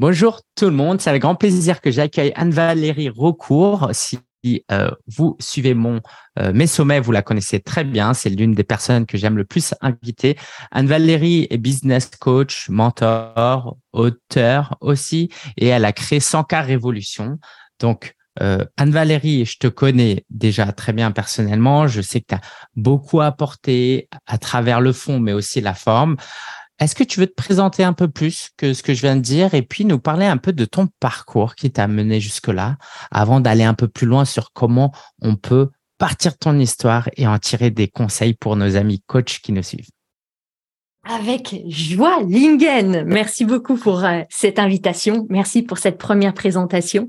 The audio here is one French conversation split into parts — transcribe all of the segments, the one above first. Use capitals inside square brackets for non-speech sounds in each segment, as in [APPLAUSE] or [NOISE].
Bonjour tout le monde, c'est avec grand plaisir que j'accueille Anne-Valérie Rocourt. Si euh, vous suivez mon euh, mes sommets, vous la connaissez très bien. C'est l'une des personnes que j'aime le plus inviter. Anne-Valérie est business coach, mentor, auteur aussi, et elle a créé 100K Révolution. Donc, euh, Anne-Valérie, je te connais déjà très bien personnellement. Je sais que tu as beaucoup apporté à travers le fond, mais aussi la forme. Est-ce que tu veux te présenter un peu plus que ce que je viens de dire et puis nous parler un peu de ton parcours qui t'a mené jusque-là avant d'aller un peu plus loin sur comment on peut partir de ton histoire et en tirer des conseils pour nos amis coachs qui nous suivent? Avec joie, Lingen. Merci beaucoup pour euh, cette invitation. Merci pour cette première présentation.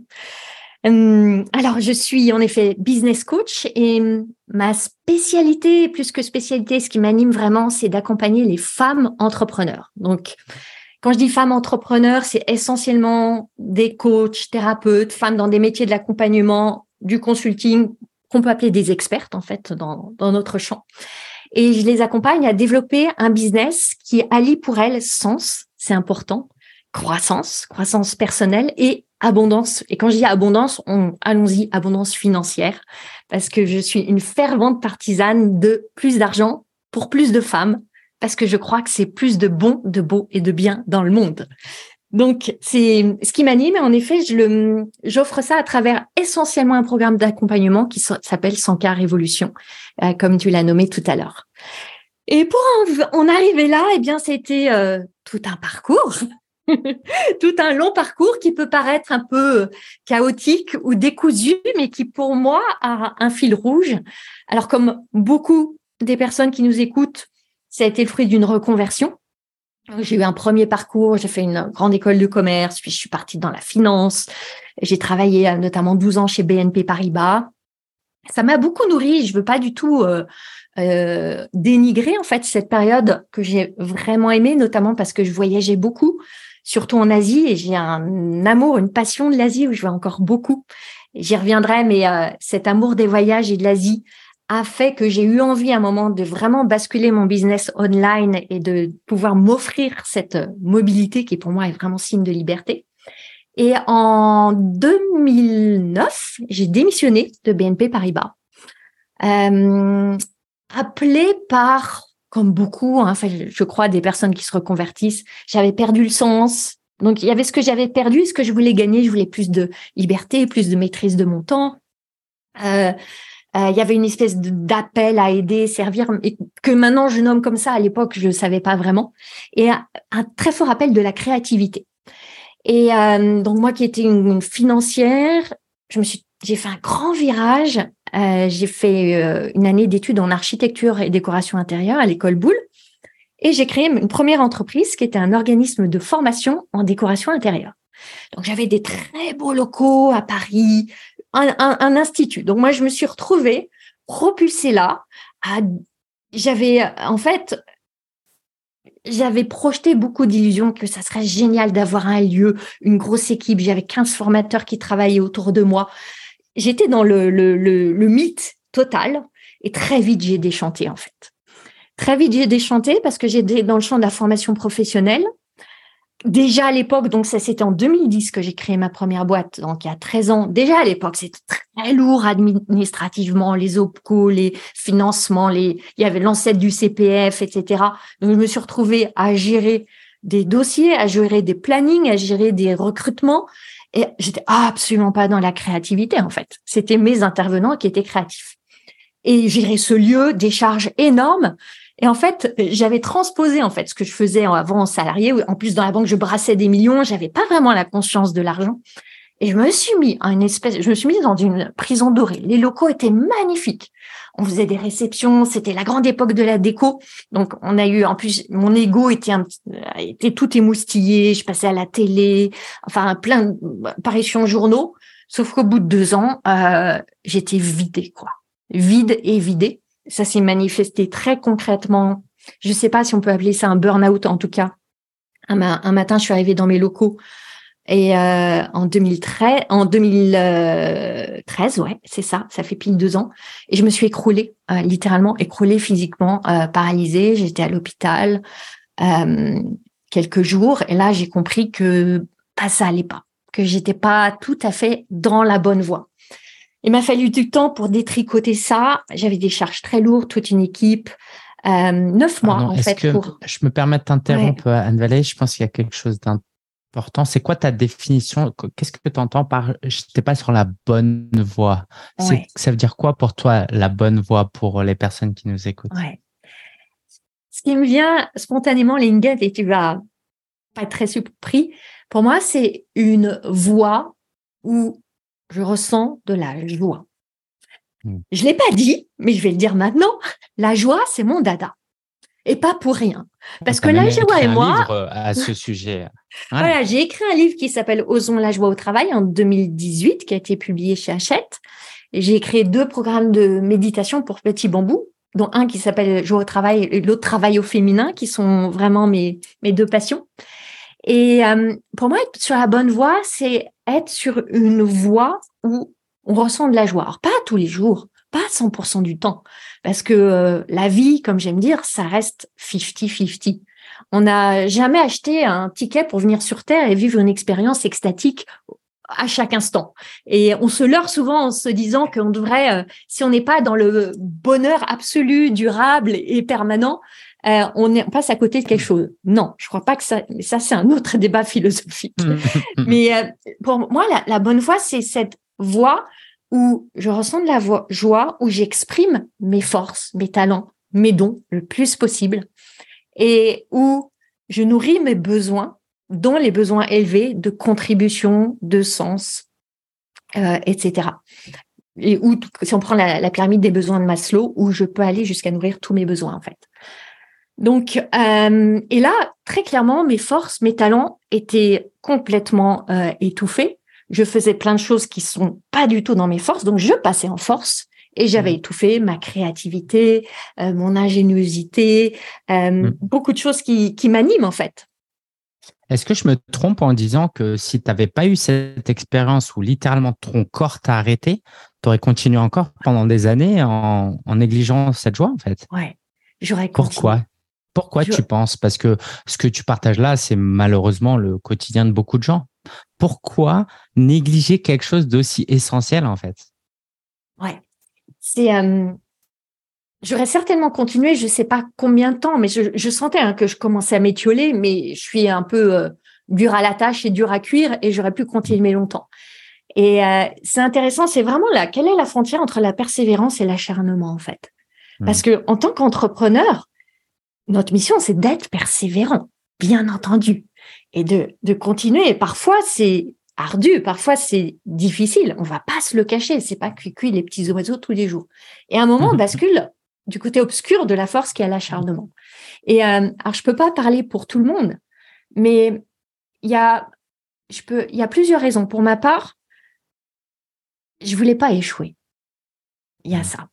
Hum, alors, je suis en effet business coach et ma spécialité, plus que spécialité, ce qui m'anime vraiment, c'est d'accompagner les femmes entrepreneurs. Donc, quand je dis femmes entrepreneurs, c'est essentiellement des coachs, thérapeutes, femmes dans des métiers de l'accompagnement, du consulting, qu'on peut appeler des expertes en fait dans notre champ. Et je les accompagne à développer un business qui allie pour elles sens, c'est important, croissance, croissance personnelle et abondance. Et quand je dis abondance, on, allons-y, abondance financière, parce que je suis une fervente partisane de plus d'argent pour plus de femmes, parce que je crois que c'est plus de bon, de beau et de bien dans le monde. Donc, c'est ce qui m'anime. En effet, j'offre ça à travers essentiellement un programme d'accompagnement qui s'appelle 100 k Révolution, euh, comme tu l'as nommé tout à l'heure. Et pour en, arriver là, eh bien, c'était euh, tout un parcours. [LAUGHS] tout un long parcours qui peut paraître un peu euh, chaotique ou décousu, mais qui pour moi a un fil rouge. Alors comme beaucoup des personnes qui nous écoutent, ça a été le fruit d'une reconversion. J'ai eu un premier parcours, j'ai fait une grande école de commerce, puis je suis partie dans la finance. J'ai travaillé euh, notamment 12 ans chez BNP Paribas. Ça m'a beaucoup nourri. Je veux pas du tout euh, dénigrer en fait cette période que j'ai vraiment aimée, notamment parce que je voyageais beaucoup surtout en Asie, et j'ai un amour, une passion de l'Asie où je vais encore beaucoup. J'y reviendrai, mais euh, cet amour des voyages et de l'Asie a fait que j'ai eu envie à un moment de vraiment basculer mon business online et de pouvoir m'offrir cette mobilité qui pour moi est vraiment signe de liberté. Et en 2009, j'ai démissionné de BNP Paribas, euh, appelé par comme beaucoup, hein, je crois, des personnes qui se reconvertissent, j'avais perdu le sens. Donc, il y avait ce que j'avais perdu ce que je voulais gagner. Je voulais plus de liberté, plus de maîtrise de mon temps. Euh, euh, il y avait une espèce d'appel à aider, servir, que maintenant je nomme comme ça. À l'époque, je ne savais pas vraiment. Et un, très fort appel de la créativité. Et euh, donc moi, qui étais une financière, je me suis, j'ai fait un grand virage euh, j'ai fait euh, une année d'études en architecture et décoration intérieure à l'école Boulle. Et j'ai créé une première entreprise qui était un organisme de formation en décoration intérieure. Donc j'avais des très beaux locaux à Paris, un, institut. Donc moi je me suis retrouvée propulsée là. J'avais en fait j'avais projeté beaucoup d'illusions que ça serait génial d'avoir un lieu, une grosse équipe. J'avais 15 formateurs qui travaillaient autour de moi j'étais dans le, le, le, mythe total et très vite j'ai déchanté en fait. Très vite j'ai déchanté parce que j'étais dans le champ de la formation professionnelle. Déjà à l'époque, donc ça c'était en 2010 que j'ai créé ma première boîte, donc il y a 13 ans. Déjà à l'époque, c'était très lourd administrativement, les OPCO, les financements, les, il y avait l'ancêtre du CPF, etc. Donc je me suis retrouvée à gérer des dossiers, à gérer des plannings, à gérer des recrutements. Et j'étais absolument pas dans la créativité, en fait. C'était mes intervenants qui étaient créatifs. Et gérer ce lieu, des charges énormes. Et en fait, j'avais transposé en fait ce que je faisais avant en salarié. En plus, dans la banque, je brassais des millions. J'avais pas vraiment la conscience de l'argent. Et je me suis mis à une espèce, je me suis mis dans une prison dorée. Les locaux étaient magnifiques. On faisait des réceptions. C'était la grande époque de la déco. Donc, on a eu, en plus, mon ego était un était tout émoustillé. Je passais à la télé. Enfin, plein d'apparitions journaux. Sauf qu'au bout de deux ans, euh, j'étais vidée, quoi. Vide et vidée. Ça s'est manifesté très concrètement. Je sais pas si on peut appeler ça un burn-out, en tout cas. Un, un matin, je suis arrivée dans mes locaux et euh, en 2013, en 2013, ouais, c'est ça, ça fait pile deux ans. Et je me suis écroulée, euh, littéralement écroulée physiquement, euh, paralysée. J'étais à l'hôpital quelques jours. Et là, j'ai compris que bah, ça allait pas, que j'étais pas tout à fait dans la bonne voie. Il m'a fallu du temps pour détricoter ça. J'avais des charges très lourdes, toute une équipe. Euh, neuf mois, en fait. Que Je me permets de t'interrompre, Anne Vallée. Je pense qu'il y a quelque chose d'important. C'est quoi ta définition? Qu'est-ce que tu entends par je n'étais pas sur la bonne voie? Ça veut dire quoi pour toi, la bonne voie pour les personnes qui nous écoutent? Ce qui me vient spontanément, Lingette, et tu vas pas être très surpris, pour moi, c'est une voie où je ressens de la joie. Hmm. Je ne l'ai pas dit, mais je vais le dire maintenant. La joie, c'est mon dada. Et pas pour rien. Parce que la joie et moi. Livre euh, à ce sujet. [LAUGHS] Voilà, j'ai écrit un livre qui s'appelle Osons la joie au travail en 2018, qui a été publié chez Hachette. Et j'ai créé deux programmes de méditation pour Petit Bambou, dont un qui s'appelle Joie au travail et l'autre Travail au féminin, qui sont vraiment mes, mes deux passions. Et euh, pour moi, être sur la bonne voie, c'est être sur une voie où on ressent de la joie. Alors, pas tous les jours, pas 100% du temps, parce que euh, la vie, comme j'aime dire, ça reste 50-50. On n'a jamais acheté un ticket pour venir sur Terre et vivre une expérience extatique à chaque instant. Et on se leurre souvent en se disant qu'on devrait, euh, si on n'est pas dans le bonheur absolu, durable et permanent, euh, on, passe à côté de quelque chose. Non, je crois pas que ça. Mais ça, c'est un autre débat philosophique. [LAUGHS] mais euh, pour moi, la, bonne voie, c'est cette voie où je ressens de la joie, où j'exprime mes forces, mes talents, mes dons le plus possible, et où je nourris mes besoins, dont les besoins élevés de contribution, de sens, euh, etc. Et où, si on prend la, la pyramide des besoins de Maslow, où je peux aller jusqu'à nourrir tous mes besoins en fait. Donc, euh, et là, très clairement, mes forces, mes talents étaient complètement euh, étouffés. Je faisais plein de choses qui sont pas du tout dans mes forces, donc je passais en force et j'avais mmh. étouffé ma créativité, euh, mon ingéniosité, mmh. beaucoup de choses qui, qui m'animent en fait. Est-ce que je me trompe en disant que si tu n'avais pas eu cette expérience où littéralement ton corps t'a arrêté, tu aurais continué encore pendant des années en, en négligeant cette joie en fait? Ouais, j'aurais continué. Pourquoi? Pourquoi tu penses? Parce que ce que tu partages là, c'est malheureusement le quotidien de beaucoup de gens. Pourquoi négliger quelque chose d'aussi essentiel en fait? Ouais, c'est. Euh, j'aurais certainement continué, je ne sais pas combien de temps, mais je, sentais hein, que je commençais à m'étioler, mais je suis un peu euh, dur à la tâche et dur à cuire et j'aurais pu continuer longtemps. Et euh, c'est intéressant, c'est vraiment là, quelle est la frontière entre la persévérance et l'acharnement en fait? Parce mmh. que en tant qu'entrepreneur, notre mission, c'est d'être persévérant, bien entendu, et de, de continuer. Et parfois, c'est ardu, parfois c'est difficile. On va pas se le cacher. C'est pas cuit les petits oiseaux tous les jours. Et à un moment, on [LAUGHS] bascule du côté obscur de la force qui est l'acharnement. Et euh, alors, je peux pas parler pour tout le monde, mais il y a, je peux, il y a plusieurs raisons. Pour ma part, je voulais pas échouer. Il y a ça.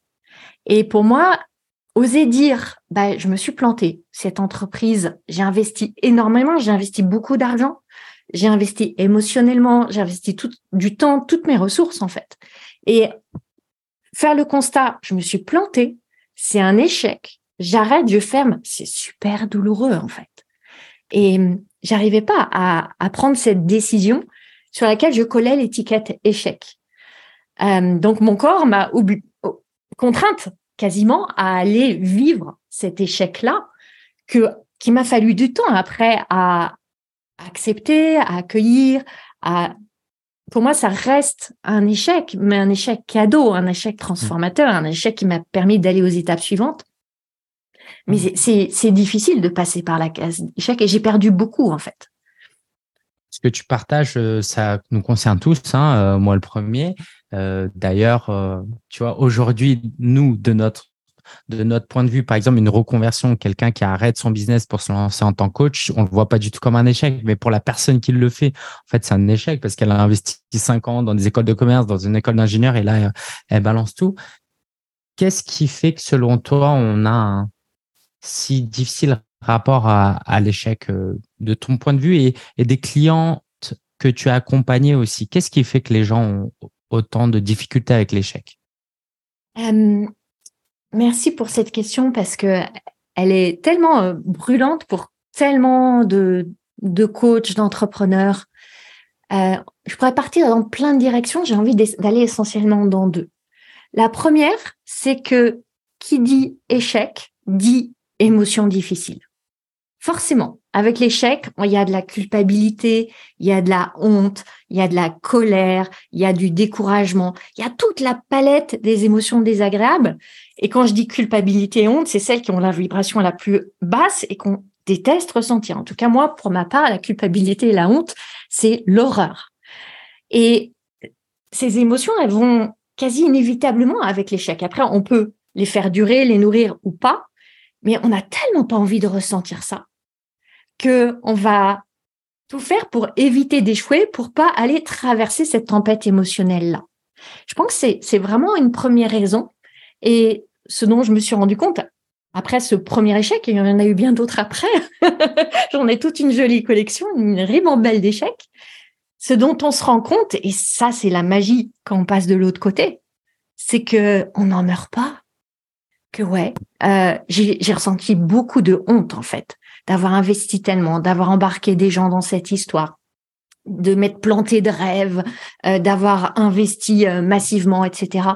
Et pour moi, oser dire, bah, je me suis plantée. Cette entreprise, j'ai investi énormément, j'ai investi beaucoup d'argent, j'ai investi émotionnellement, j'ai investi tout, du temps, toutes mes ressources en fait. Et faire le constat, je me suis plantée, c'est un échec. J'arrête, je ferme, c'est super douloureux en fait. Et j'arrivais pas à, à, prendre cette décision sur laquelle je collais l'étiquette échec. Euh, donc mon corps m'a contrainte quasiment à aller vivre cet échec-là que qui m'a fallu du temps après à accepter, à accueillir, à pour moi, ça reste un échec, mais un échec cadeau, un échec transformateur, un échec qui m'a permis d'aller aux étapes suivantes. Mais mmh. c'est difficile de passer par la case échec et j'ai perdu beaucoup, en fait. Ce que tu partages, euh, ça nous concerne tous, hein, euh, moi le premier. Euh, d'ailleurs, euh, tu vois, aujourd'hui, nous, de notre point de vue, par exemple, une reconversion, quelqu'un qui arrête son business pour se lancer en tant que coach, on le voit pas du tout comme un échec, mais pour la personne qui le fait, en fait, c'est un échec parce qu'elle a investi cinq ans dans des écoles de commerce, dans une école d'ingénieur et là, elle balance tout. Qu'est-ce qui fait que selon toi, on a un si difficile rapport à, l'échec euh, de ton point de vue et, des clients que tu as accompagnés aussi? Qu'est-ce qui fait que les gens ont autant de difficultés avec l'échec? Euh, Merci pour cette question parce que elle est tellement euh, brûlante pour tellement de, de coachs, d'entrepreneurs. euh, je pourrais partir dans plein de directions. J'ai envie d'aller essentiellement dans deux. La première, c'est que qui dit échec dit émotion difficile. Forcément, avec l'échec, il y a de la culpabilité, il y a de la honte, il y a de la colère, il y a du découragement, il y a toute la palette des émotions désagréables. Et quand je dis culpabilité et honte, c'est celles qui ont la vibration la plus basse et qu'on déteste ressentir. En tout cas, moi, pour ma part, la culpabilité et la honte, c'est l'horreur. Et ces émotions, elles vont quasi inévitablement avec l'échec. Après, on peut les faire durer, les nourrir ou pas, mais on n'a tellement pas envie de ressentir ça que on va tout faire pour éviter d'échouer, pour pas aller traverser cette tempête émotionnelle là. Je pense que c'est vraiment une première raison. Et ce dont je me suis rendu compte après ce premier échec, et il y en a eu bien d'autres après, [LAUGHS] j'en ai toute une jolie collection, une ribambelle d'échecs, ce dont on se rend compte, et ça c'est la magie quand on passe de l'autre côté, c'est que on n'en meurt pas. Que ouais, euh, j'ai ressenti beaucoup de honte en fait, d'avoir investi tellement, d'avoir embarqué des gens dans cette histoire, de m'être planté de rêves, euh, d'avoir investi euh, massivement, etc.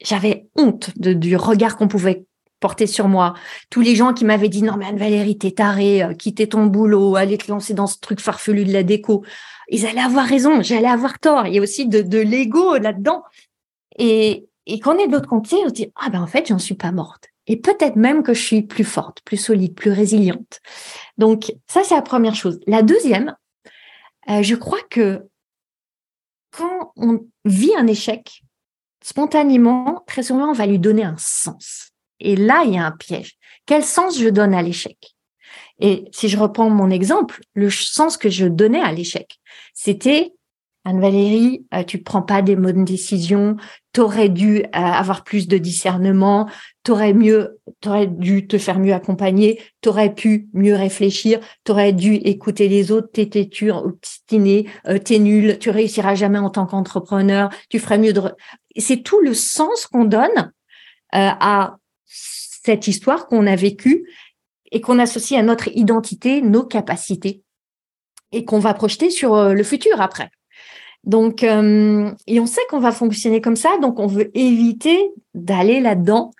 J'avais honte de, du regard qu'on pouvait porté sur moi. Tous les gens qui m'avaient dit non mais Anne-Valérie, t'es tarée, euh, ton boulot, aller te lancer dans ce truc farfelu de la déco. Ils allaient avoir raison, j'allais avoir tort. Il y a aussi de, de l'ego là-dedans. Et, et quand on est de l'autre côté, on se dit ah ben en fait j'en suis pas morte. Et peut-être même que je suis plus forte, plus solide, plus résiliente. Donc ça c'est la première chose. La deuxième, euh, je crois que quand on vit un échec, spontanément, très souvent, on va lui donner un sens. Et là, il y a un piège. Quel sens je donne à l'échec? Et si je reprends mon exemple, le sens que je donnais à l'échec, c'était Anne-Valérie, euh, tu prends pas des bonnes décisions, tu aurais dû euh, avoir plus de discernement, tu aurais mieux, aurais dû te faire mieux accompagner, tu aurais pu mieux réfléchir, tu aurais dû écouter les autres, t'es têtu, obstiné, euh, t'es nul, tu réussiras jamais en tant qu'entrepreneur, tu ferais mieux de... C'est tout le sens qu'on donne à cette histoire qu'on a vécue et qu'on associe à notre identité, nos capacités, et qu'on va projeter sur le futur après. Donc, euh, et on sait qu'on va fonctionner comme ça, donc on veut éviter d'aller là-dedans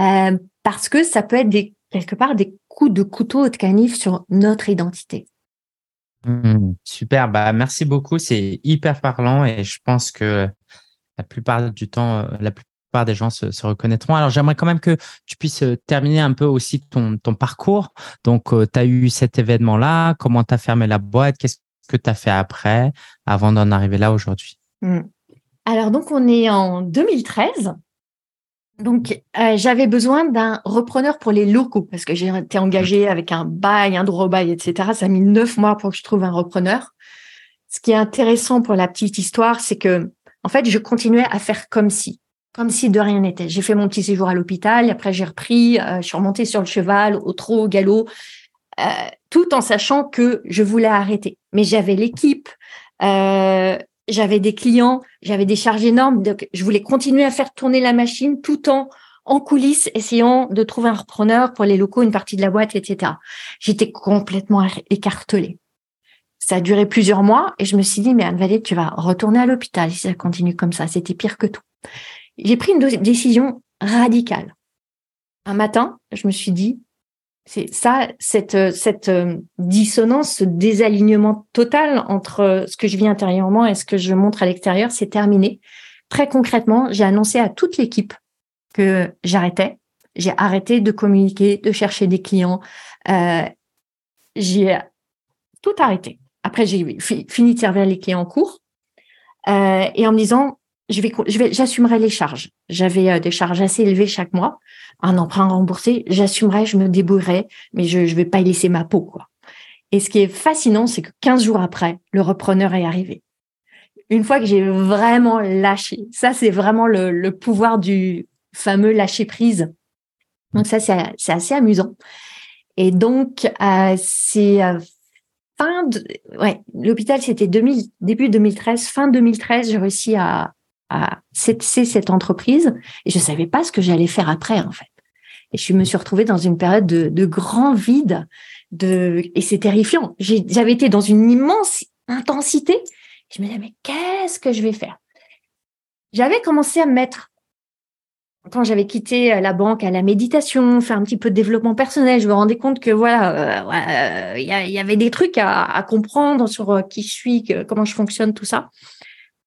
euh, parce que ça peut être quelque part des coups de couteau de canif sur notre identité. Mmh, super, bah merci beaucoup, c'est hyper parlant et je pense que la plupart du temps, la plupart des gens se, reconnaîtront. Alors, j'aimerais quand même que tu puisses euh, terminer un peu aussi ton, parcours. Donc, euh, tu as eu cet événement-là, comment tu as fermé la boîte, que tu as fait après, avant d'en arriver là aujourd'hui? Hmm. Alors, donc, on est en 2013. Donc, euh, j'avais besoin d'un repreneur pour les locaux parce que j'ai été engagée avec un bail, un droit au bail, etc. Ça a mis neuf mois pour que je trouve un repreneur. Ce qui est intéressant pour la petite histoire, c'est que, en fait, je continuais à faire comme si comme si de rien n'était. J'ai fait mon petit séjour à l'hôpital, après j'ai repris, euh, je suis remontée sur le cheval, au trot, au galop, euh, tout en sachant que je voulais arrêter. Mais j'avais l'équipe, euh, j'avais des clients, j'avais des charges énormes, donc je voulais continuer à faire tourner la machine tout en en coulisses, essayant de trouver un repreneur pour les locaux, une partie de la boîte, etc. J'étais complètement écartelée. Ça a duré plusieurs mois et je me suis dit, mais Anne-Valérie, tu vas retourner à l'hôpital si ça continue comme ça. C'était pire que tout j'ai pris une décision radicale. Un matin, je me suis dit, c'est ça, cette, cette euh, dissonance, ce désalignement total entre ce que je vis intérieurement et ce que je montre à l'extérieur, c'est terminé. Très concrètement, j'ai annoncé à toute l'équipe que j'arrêtais. J'ai arrêté de communiquer, de chercher des clients. Euh, j'ai tout arrêté. Après, j'ai fini de servir les clients en cours. Euh, et en me disant, je vais, je vais, j'assumerai les charges. J'avais euh, des charges assez élevées chaque mois, un emprunt remboursé. J'assumerai, je me débrouillerai, mais je ne vais pas y laisser ma peau, quoi. Et ce qui est fascinant, c'est que 15 jours après, le repreneur est arrivé. Une fois que j'ai vraiment lâché, ça c'est vraiment le, le, pouvoir du fameux lâcher prise. Donc ça c'est, assez amusant. Et donc euh, c'est euh, fin de, ouais, l'hôpital c'était 2000, début 2013, fin 2013, j'ai réussi à, à cette entreprise et je savais pas ce que j'allais faire après en fait. Et je me suis retrouvée dans une période de, grand vide, de et c'est terrifiant. J'avais été dans une immense intensité Je me disais, mais qu'est-ce que je vais faire? J'avais commencé à me mettre, quand j'avais quitté euh, la banque, à la méditation, faire un petit peu de développement personnel. Je me rendais compte que voilà, euh, il y, avait des trucs à, comprendre sur euh, qui je suis, comment je fonctionne, tout ça.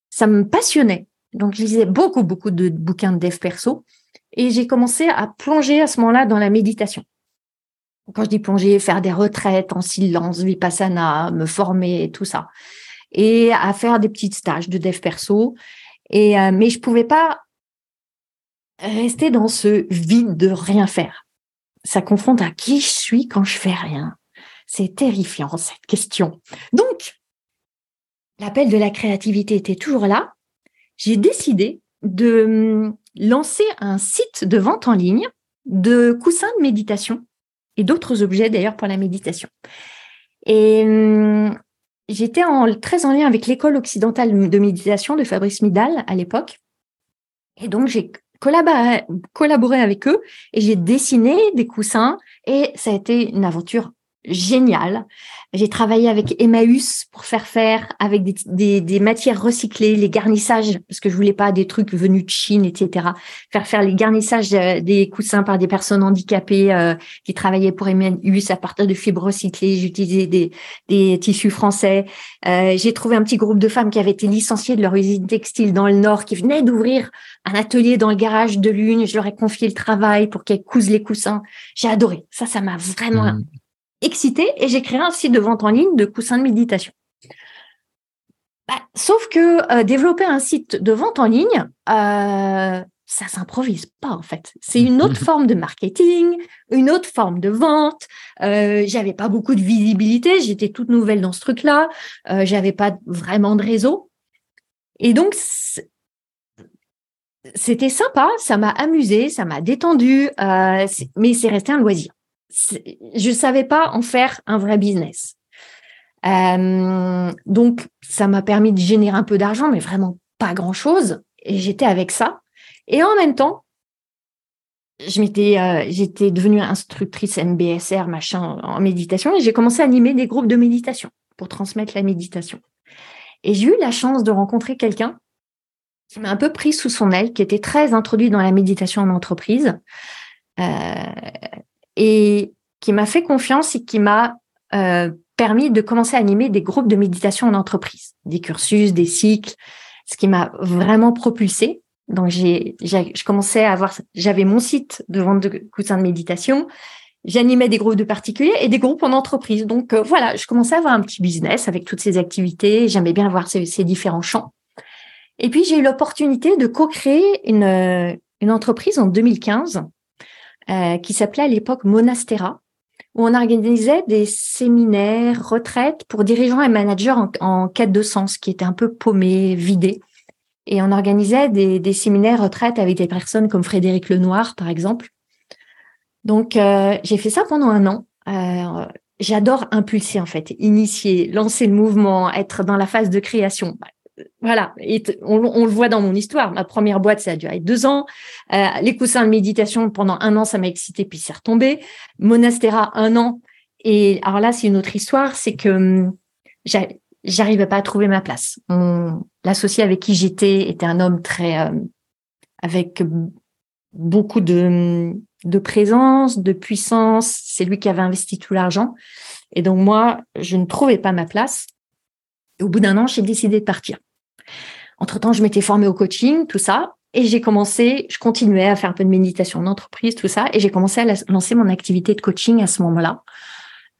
Ça me passionnait. Donc, je lisais beaucoup, beaucoup de bouquins de dev perso. Et j'ai commencé à plonger à ce moment-là dans la méditation quand je dis plonger, faire des retraites en silence, vipassana, me former, tout ça. Et à faire des petits stages de dev perso. Et, euh, mais je pouvais pas rester dans ce vide de rien faire. Ça confronte à qui je suis quand je fais rien. C'est terrifiant, cette question. Donc, l'appel de la créativité était toujours là. J'ai décidé de hum, lancer un site de vente en ligne de coussins de méditation et d'autres objets d'ailleurs pour la méditation. Et hum, j'étais très en lien avec l'école occidentale de méditation de Fabrice Midal à l'époque. Et donc j'ai collaboré avec eux et j'ai dessiné des coussins et ça a été une aventure génial. J'ai travaillé avec Emmaüs pour faire faire avec des, matières recyclées, les garnissages, parce que je voulais pas des trucs venus de Chine, etc. Faire faire les garnissages euh, des coussins par des personnes handicapées euh, qui travaillaient pour Emmaüs à partir de fibres recyclées. J'utilisais des, des tissus français. Euh, j'ai trouvé un petit groupe de femmes qui avaient été licenciées de leur usine textile dans le Nord, qui venaient d'ouvrir un atelier dans le garage de l'une. Je leur ai confié le travail pour qu'elles cousent les coussins. J'ai adoré. Ça, ça m'a vraiment mmh excitée et j'ai créé un site de vente en ligne de coussins de méditation. Bah, sauf que euh, développer un site de vente en ligne, euh, ça s'improvise pas en fait. C'est une autre [LAUGHS] forme de marketing, une autre forme de vente. Euh, j'avais pas beaucoup de visibilité, j'étais toute nouvelle dans ce truc-là, euh, j'avais pas vraiment de réseau. Et donc c'était sympa, ça m'a amusé, ça m'a détendu, euh, mais c'est resté un loisir je savais pas en faire un vrai business. Euh, donc, ça m'a permis de générer un peu d'argent, mais vraiment pas grand chose. Et j'étais avec ça. Et en même temps, euh, j'étais devenue instructrice MBSR, machin, en méditation, et j'ai commencé à animer des groupes de méditation pour transmettre la méditation. Et j'ai eu la chance de rencontrer quelqu'un qui m'a un peu pris sous son aile, qui était très introduit dans la méditation en entreprise. Euh, et qui m'a fait confiance et qui m'a euh, permis de commencer à animer des groupes de méditation en entreprise, des cursus, des cycles, ce qui m'a vraiment propulsé. Donc j'ai, je commençais à avoir, j'avais mon site de vente de coussins de méditation, j'animais des groupes de particuliers et des groupes en entreprise. Donc euh, voilà, je commençais à avoir un petit business avec toutes ces activités. J'aimais bien voir ces, ces, différents champs. Et puis j'ai eu l'opportunité de co-créer une, euh, une entreprise en 2015 euh, qui s'appelait à l'époque Monastera, où on organisait des séminaires, retraites pour dirigeants et managers en, quête de sens, qui étaient un peu paumés, vidés. Et on organisait des, des séminaires retraites avec des personnes comme Frédéric Lenoir, par exemple. Donc, euh, j'ai fait ça pendant un an. Euh, J'adore impulser, en fait, initier, lancer le mouvement, être dans la phase de création voilà, on, le voit dans mon histoire. Ma première boîte, ça a duré deux ans. Euh, les coussins de méditation, pendant un an, ça m'a excité, puis c'est retombé. Monastera, un an. Et alors là, c'est une autre histoire, c'est que hum, j'arrivais pas à trouver ma place. L'associé avec qui j'étais était un homme très euh, avec beaucoup de, présence, de puissance. C'est lui qui avait investi tout l'argent. Et donc moi, je ne trouvais pas ma place. Au bout d'un an, j'ai décidé de partir. Entre-temps, je m'étais formée au coaching, tout ça. Et j'ai commencé, je continuais à faire un peu de méditation en entreprise, tout ça. Et j'ai commencé à lancer mon activité de coaching à ce moment-là,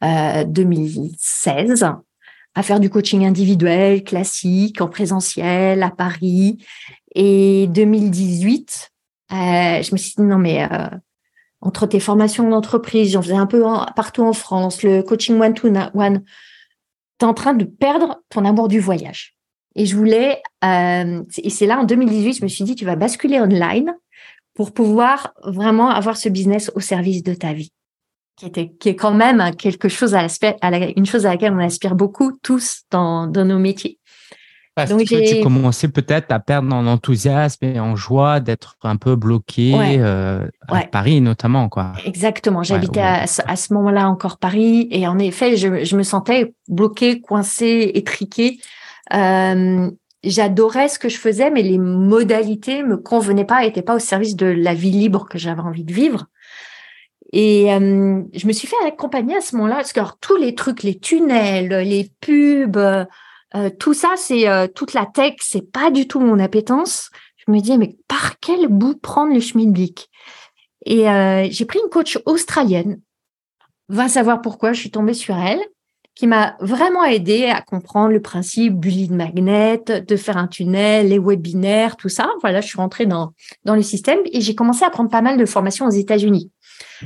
euh, 2016, à faire du coaching individuel, classique, en présentiel, à Paris. Et 2018, euh, je me suis dit, non, mais euh, entre tes formations d'entreprise, j'en faisais un peu partout en France, le coaching one-to-one, tu es en train de perdre ton amour du voyage. Et je voulais, euh, et c'est là en 2018, je me suis dit, tu vas basculer online pour pouvoir vraiment avoir ce business au service de ta vie, qui était, qui est quand même quelque chose à, à la, une chose à laquelle on aspire beaucoup tous dans, dans nos métiers. Parce Donc que tu commençais peut-être à perdre en enthousiasme et en joie d'être un peu bloqué euh, à Paris notamment quoi. Exactement. J'habitais à, à, ce moment-là encore Paris et en effet je, je me sentais bloqué, coincé, étriqué j'adorais ce que je faisais, mais les modalités me convenaient pas, n'étaient pas au service de la vie libre que j'avais envie de vivre. Et euh, je me suis fait accompagner à ce moment-là, parce que tous les trucs, les tunnels, les pubs, euh, tout ça, c'est euh, toute la tech, c'est pas du tout mon appétence. Je me disais, mais par quel bout prendre le schmilblick Et j'ai pris une coach australienne. Va savoir pourquoi, je suis tombée sur elle qui m'a vraiment aidé à comprendre le principe du lead magnet, de faire un tunnel, les webinaires, tout ça. Voilà, je suis rentrée dans, dans les systèmes et j'ai commencé à prendre pas mal de formations aux États-Unis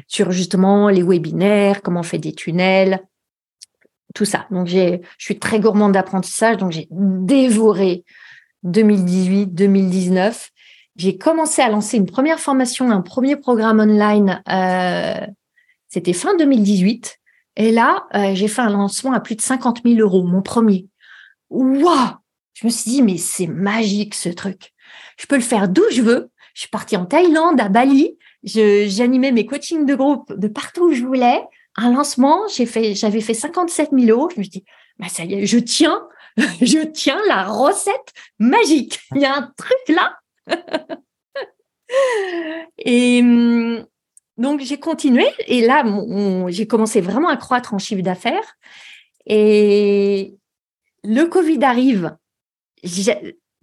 sur justement les webinaires, comment on fait des tunnels, tout ça. Donc, j'ai, je suis très gourmande d'apprentissage, donc j'ai dévoré 2018, 2019. J'ai commencé à lancer une première formation, un premier programme online. Euh, c'était fin 2018. Et là, euh, j'ai fait un lancement à plus de 50 000 euros, mon premier. Waouh Je me suis dit, mais c'est magique ce truc. Je peux le faire d'où je veux. Je suis partie en Thaïlande, à Bali. J'animais mes coachings de groupe de partout où je voulais. Un lancement, fait, j'avais fait 57 000 euros. Je me suis dit, bah ça y est, je tiens, [LAUGHS] je tiens la recette magique. Il y a un truc là. [LAUGHS] Et hum, donc, j'ai continué et là, j'ai commencé vraiment à croître en chiffre d'affaires. Et le Covid arrive.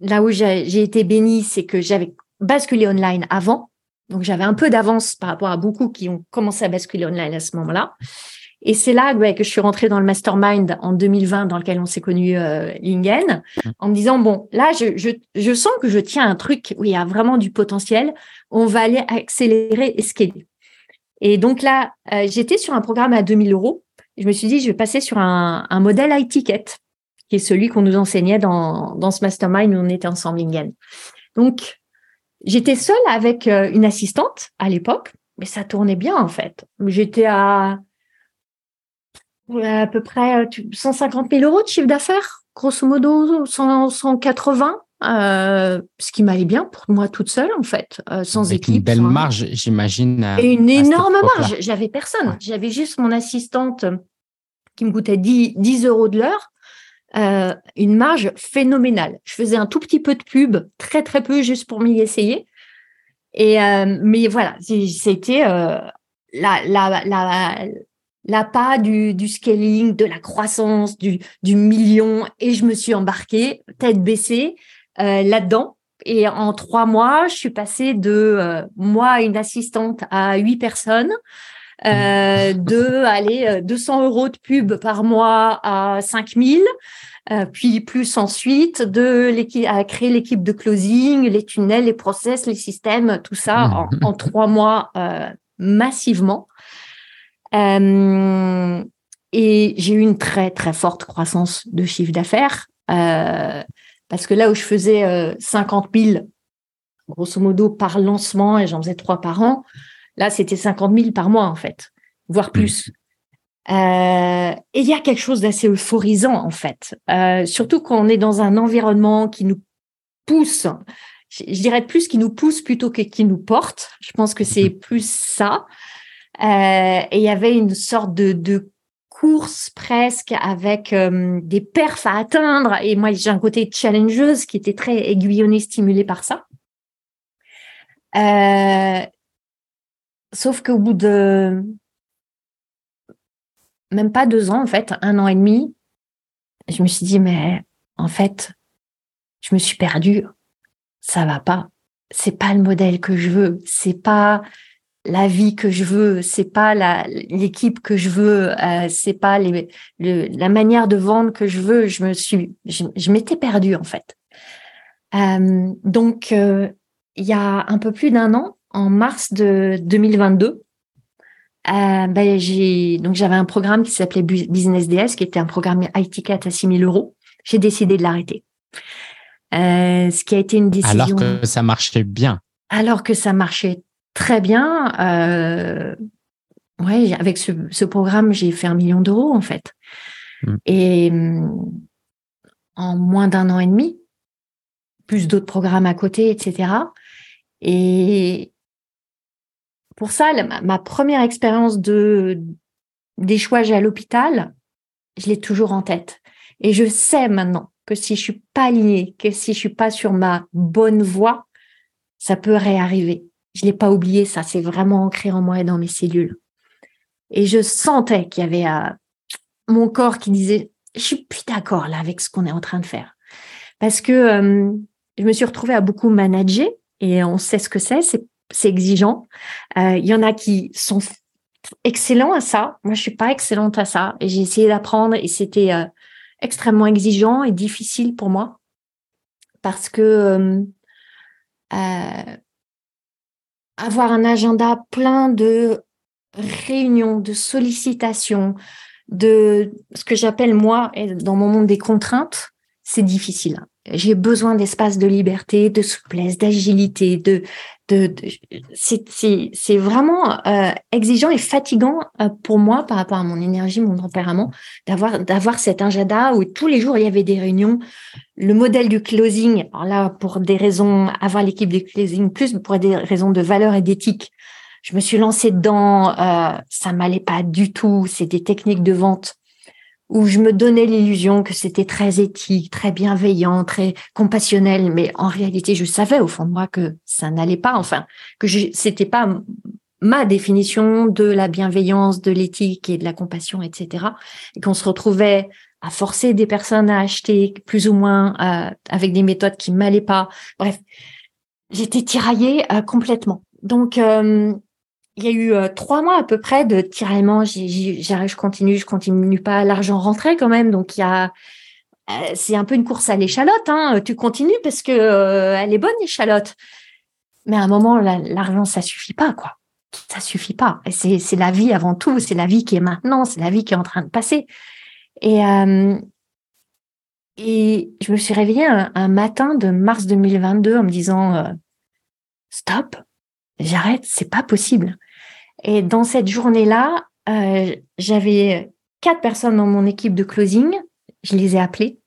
Là où j'ai été bénie, c'est que j'avais basculé online avant. Donc, j'avais un peu d'avance par rapport à beaucoup qui ont commencé à basculer online à ce moment-là. Et c'est là que je suis rentrée dans le mastermind en 2020 dans lequel on s'est connu euh, Lingen, en me disant, bon, là, je, je, je, sens que je tiens un truc où il y a vraiment du potentiel. On va aller accélérer et scaler. Et donc là, euh, j'étais sur un programme à 2000 euros. Je me suis dit, je vais passer sur un, modèle high ticket, qui est celui qu'on nous enseignait dans, dans ce mastermind où on était ensemble, Ingen. Donc, j'étais seule avec euh, une assistante à l'époque, mais ça tournait bien en fait. J'étais à à peu près 150 euh, 000 euros de chiffre d'affaires, grosso modo 180. Euh, ce qui m'allait bien pour moi toute seule en fait, euh, sans Avec équipe. Une belle marge, j'imagine. Et une énorme marge. J'avais personne. J'avais juste mon assistante qui me coûtait 10, 10 euros de l'heure. Euh, une marge phénoménale. Je faisais un tout petit peu de pub, très très peu, juste pour m'y essayer. Et mais voilà, c'était la, la, la, la pas du, du scaling, de la croissance, du, du million, et je me suis embarquée tête baissée euh, là-dedans. Et en trois mois, je suis passée de euh, moi, une assistante, à huit personnes. Euh, de aller 200 euros de pub par mois à 5000, euh, puis plus ensuite de à créer l'équipe de closing, les tunnels, les process, les systèmes, tout ça en, mmh. en trois mois euh, massivement. Et j'ai eu une très très forte croissance de chiffre d'affaires. Parce que là où je faisais 50 euh, 000, grosso modo, par lancement, et j'en faisais trois par an, là, c'était 50 000 par mois, en fait, voire mmh. plus. Euh, et il y a quelque chose d'assez euphorisant, en fait, euh, surtout quand on est dans un environnement qui nous pousse, je, dirais plus qui nous pousse plutôt que qui nous porte. Je pense que c'est mmh. plus ça. et il y avait une sorte de, de course presque avec euh, des perfs à atteindre. Et moi, j'ai un côté challengeuse qui était très aiguillonné, stimulé par ça. Euh, sauf qu'au bout de même pas deux ans, en fait, un an et demi, je me suis dit, mais en fait, je me suis perdue. Ça va pas. C'est pas le modèle que je veux. C'est pas la vie que je veux, c'est pas l'équipe que je veux, euh, c'est pas les, la manière de vendre que je veux. Je me suis, je, m'étais perdue en fait. Euh, donc euh, il y a un peu plus d'un an, en mars de 2022, ben j'ai donc j'avais un programme qui s'appelait Business DS, qui était un programme high ticket à 6 000 euros. J'ai décidé de l'arrêter. ce qui a été une décision. Alors que ça marchait bien. Alors que ça marchait très bien. Euh, ouais, avec ce, programme, j'ai fait un million d'euros en fait. Mm. Et mm, en moins d'un an et demi, plus d'autres programmes à côté, etc. Et pour ça, ma, première expérience de d'échouage à l'hôpital, je l'ai toujours en tête. Et je sais maintenant que si je suis pas alignée, que si je suis pas sur ma bonne voie, ça peut réarriver. Je l'ai pas oublié, ça c'est vraiment ancré en moi et dans mes cellules. Et je sentais qu'il y avait euh, mon corps qui disait, je suis plus d'accord là avec ce qu'on est en train de faire. Parce que euh, je me suis retrouvée à beaucoup manager et on sait ce que c'est, c'est exigeant. Euh, il y en a qui sont excellents à ça. Moi, je suis pas excellente à ça et j'ai essayé d'apprendre et c'était extrêmement exigeant et difficile pour moi parce que avoir un agenda plein de réunions, de sollicitations, de ce que j'appelle moi, dans mon monde des contraintes, c'est difficile. J'ai besoin d'espace de liberté, de souplesse, d'agilité, de, de, c'est vraiment euh, exigeant et fatigant euh, pour moi par rapport à mon énergie, mon tempérament, d'avoir d'avoir cet agenda où tous les jours il y avait des réunions. Le modèle du closing, alors là pour des raisons, avoir l'équipe du closing plus pour des raisons de valeur et d'éthique. Je me suis lancée dedans, euh, ça m'allait pas du tout. C'est des techniques de vente où je me donnais l'illusion que c'était très éthique, très bienveillant, très compassionnel, mais en réalité, je savais au fond de moi que ça n'allait pas, enfin, que c'était pas ma définition de la bienveillance, de l'éthique et de la compassion, etc. Et qu'on se retrouvait à forcer des personnes à acheter plus ou moins euh, avec des méthodes qui m'allaient pas. Bref, j'étais tiraillée euh, complètement. Donc, euh, il y a eu euh, trois mois à peu près de tiraillement. J'arrive, je continue, je continue pas. L'argent rentrait quand même, donc il y a. Euh, c'est un peu une course à l'échalote. Hein. Tu continues parce que euh, elle est bonne l'échalote. Mais à un moment, l'argent ça suffit pas quoi. Ça suffit pas. C'est la vie avant tout. C'est la vie qui est maintenant. C'est la vie qui est en train de passer. Et et je me suis réveillée un, un, matin de mars 2022 en me disant stop, j'arrête, c'est pas possible. Et dans cette journée-là, euh, j'avais quatre personnes dans mon équipe de closing. Je les ai appelées.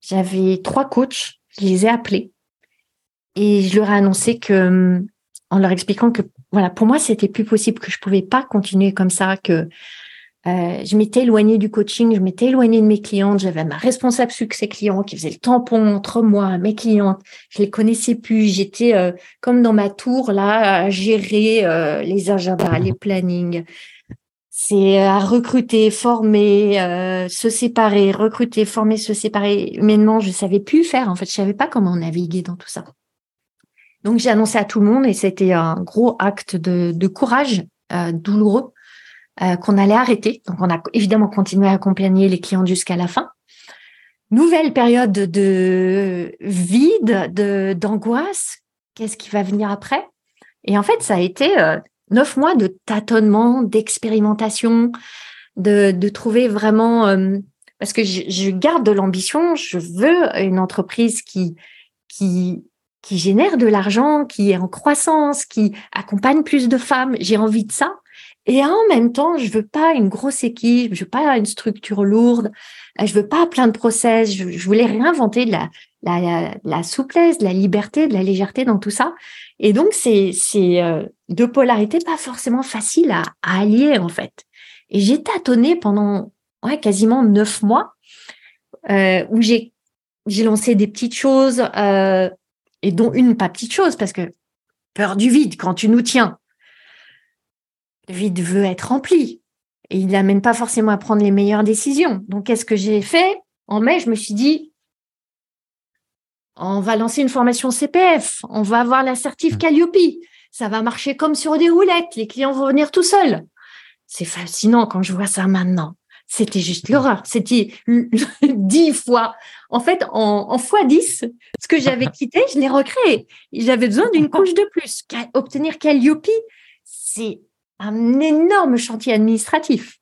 J'avais trois coachs. Je les ai appelés. Et je leur ai annoncé que, en leur expliquant que, voilà, pour moi, c'était plus possible, que je pouvais pas continuer comme ça, que euh, je m'étais éloignée du coaching, je m'étais éloignée de mes clientes, j'avais ma responsable succès client qui faisait le tampon entre moi mes clientes, je les connaissais plus, j'étais euh, comme dans ma tour là à gérer euh, les agendas, les plannings. C'est à recruter, former, se séparer, recruter, former, se séparer. Maintenant, je savais plus faire. En fait, je savais pas comment naviguer dans tout ça. Donc, j'ai annoncé à tout le monde et c'était un gros acte de, de courage douloureux euh, qu'on allait arrêter. Donc, on a évidemment continué à accompagner les clients jusqu'à la fin. Nouvelle période de vide, de d'angoisse. Qu'est-ce qui va venir après? Et en fait, ça a été euh, neuf mois de tâtonnement, d'expérimentation, de, de trouver vraiment euh, parce que je, je garde de l'ambition. Je veux une entreprise qui qui qui génère de l'argent, qui est en croissance, qui accompagne plus de femmes. J'ai envie de ça. Et en même temps, je veux pas une grosse équipe, je veux pas une structure lourde, euh, je veux pas plein de process. Je, voulais réinventer de la, souplesse, de la liberté, de la légèreté dans tout ça. Et donc, c'est euh, deux polarités pas forcément faciles à, allier en fait. Et j'ai tâtonné pendant quasiment neuf mois euh, où j'ai lancé des petites choses et dont une pas petite chose parce que peur du vide quand tu nous tiens le vide veut être rempli et il n'amène pas forcément à prendre les meilleures décisions. Donc, qu'est-ce que j'ai fait? En mai, je me suis dit, on va lancer une formation CPF, on va avoir l'assertif mmh. Calliope, ça va marcher comme sur des roulettes, les clients vont venir tout seuls. C'est fascinant quand je vois ça maintenant. C'était juste l'horreur. C'était [LAUGHS] dix fois. En fait, en, en fois dix, ce que j'avais [LAUGHS] quitté, je l'ai recréé. J'avais besoin d'une couche de plus. Obtenir Calliope, c'est un énorme chantier administratif.